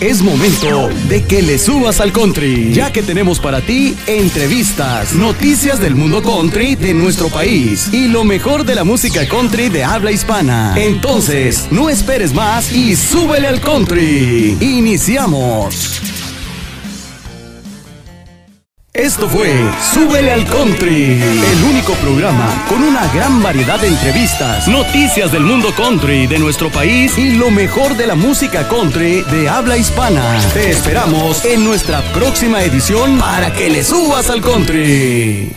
Es momento de que le subas al country, ya que tenemos para ti entrevistas, noticias del mundo country de nuestro país y lo mejor de la música country de habla hispana. Entonces, no esperes más y súbele al country. Iniciamos. Esto fue Súbele al Country, el único programa con una gran variedad de entrevistas, noticias del mundo country de nuestro país y lo mejor de la música country de habla hispana. Te esperamos en nuestra próxima edición para que le subas al country.